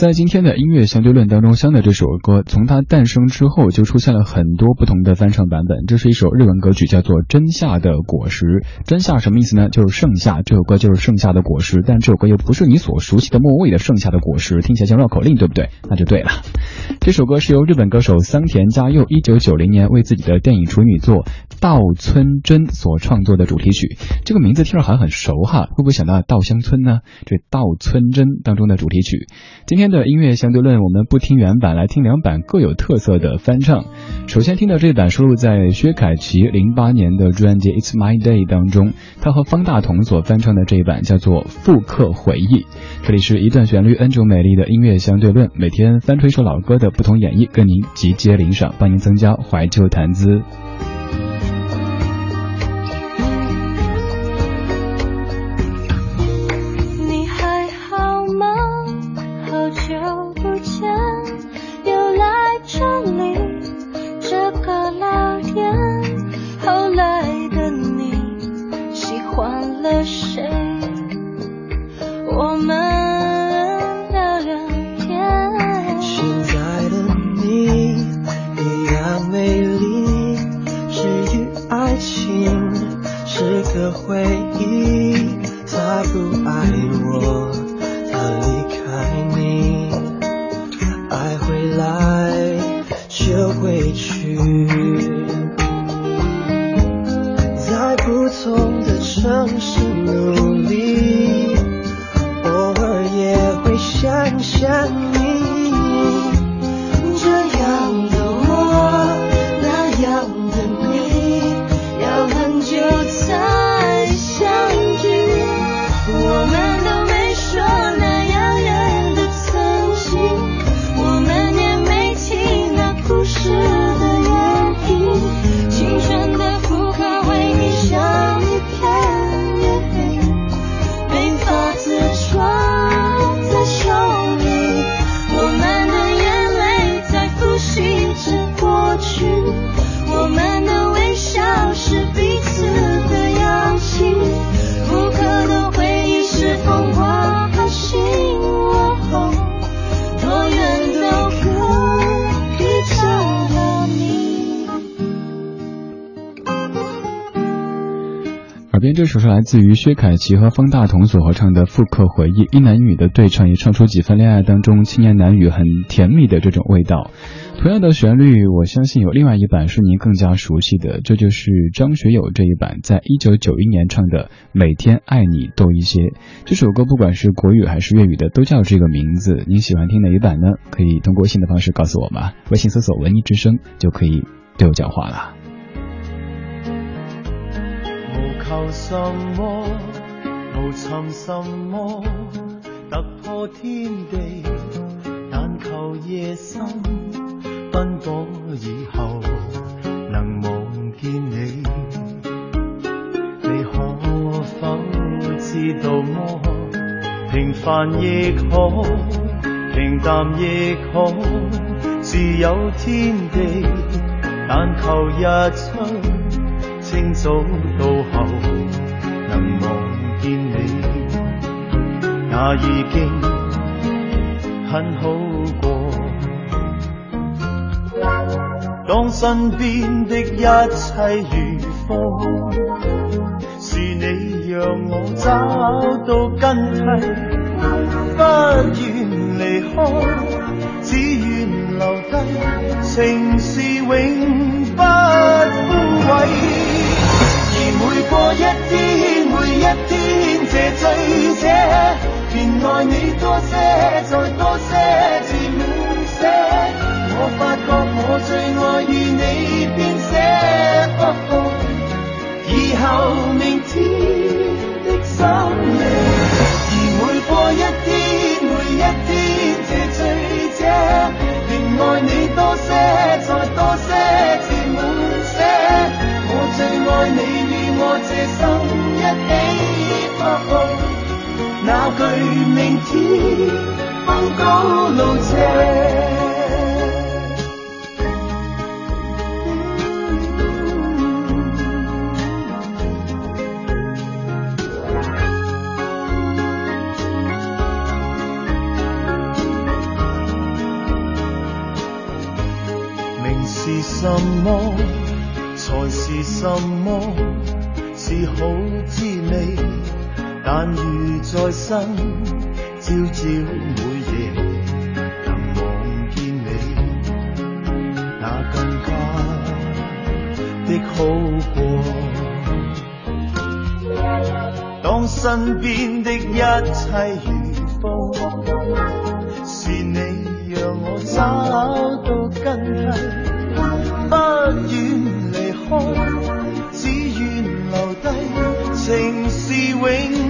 在今天的音乐相对论当中，香的这首歌从它诞生之后就出现了很多不同的翻唱版本。这是一首日文歌曲，叫做《真夏的果实》。真夏什么意思呢？就是盛夏。这首歌就是盛夏的果实，但这首歌又不是你所熟悉的末尾的盛夏的果实，听起来像绕口令，对不对？那就对了。这首歌是由日本歌手桑田佳佑一九九零年为自己的电影处女作。稻村真所创作的主题曲，这个名字听着好像很熟哈，会不会想到《稻香村》呢？这稻村真当中的主题曲，今天的音乐相对论，我们不听原版，来听两版各有特色的翻唱。首先听到这一版收录在薛凯琪零八年的专辑《It's My Day》当中，他和方大同所翻唱的这一版叫做《复刻回忆》。这里是一段旋律，n 种美丽的音乐相对论，每天翻出一首老歌的不同演绎，跟您集结领赏，帮您增加怀旧谈资。个聊天，后来的你喜欢了谁？我们聊聊天。现在的你一样美丽，至于爱情，是个回忆。回去。这边这首是来自于薛凯琪和方大同所合唱的《复刻回忆》，一男一女的对唱也唱出几分恋爱当中青年男女很甜蜜的这种味道。同样的旋律，我相信有另外一版是您更加熟悉的，这就是张学友这一版，在一九九一年唱的《每天爱你多一些》。这首歌不管是国语还是粤语的都叫这个名字。您喜欢听哪一版呢？可以通过微信的方式告诉我嘛，微信搜索“文艺之声”就可以对我讲话了。求什么？无寻什么？突破天地，但求夜深奔波以后能望见你。你可否知道么？平凡亦可，平淡亦可，自有天地，但求日出。清早到后能望见你，那已经很好过。当身边的一切如风，是你让我找到根蒂。不。便爱你多些。明天放高楼斜，明是什么？才是什么是好滋味？但如再生，朝朝每夜能望见你，那更加的好过。当身边的一切如风，是你让我找到根蒂，不愿离开，只愿留低情是永。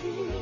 Jesus.